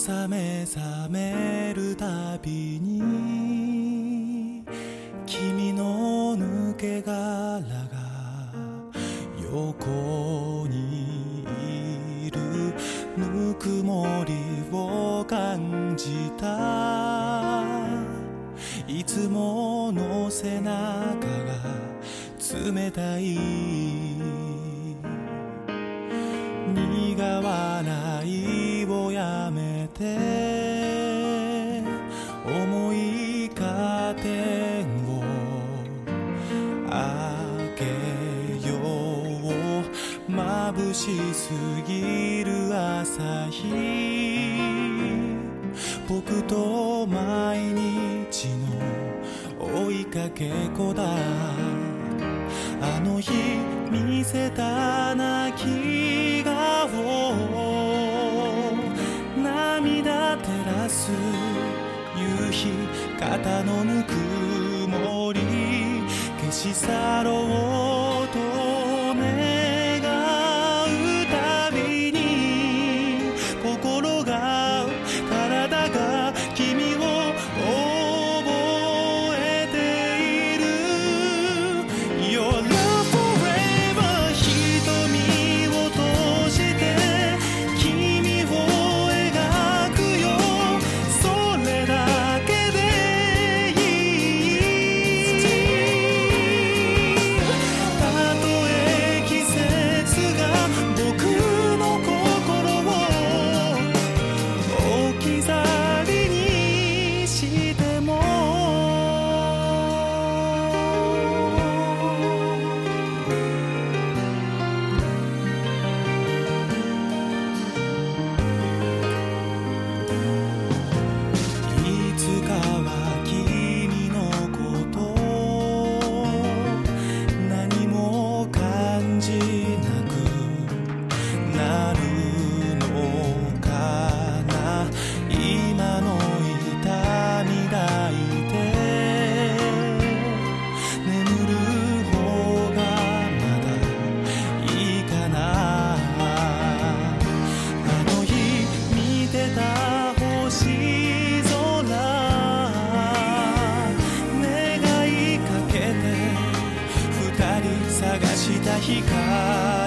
朝目覚めるたびに君の抜け殻が横にいるぬくもりを感じた。いつもの背中が冷たい眩しすぎる朝日。僕と毎日の追いかけっこだ。あの日見せた泣き顔涙照らす夕日肩のぬくもり。消し去ろう。た光